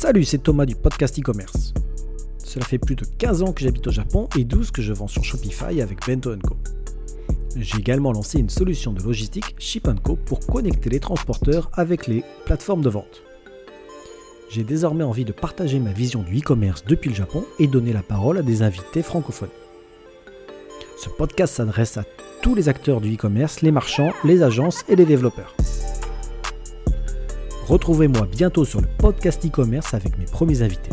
Salut, c'est Thomas du podcast e-commerce. Cela fait plus de 15 ans que j'habite au Japon et 12 que je vends sur Shopify avec Bento Co. J'ai également lancé une solution de logistique Ship Co pour connecter les transporteurs avec les plateformes de vente. J'ai désormais envie de partager ma vision du e-commerce depuis le Japon et donner la parole à des invités francophones. Ce podcast s'adresse à tous les acteurs du e-commerce, les marchands, les agences et les développeurs. Retrouvez-moi bientôt sur le podcast e-commerce avec mes premiers invités.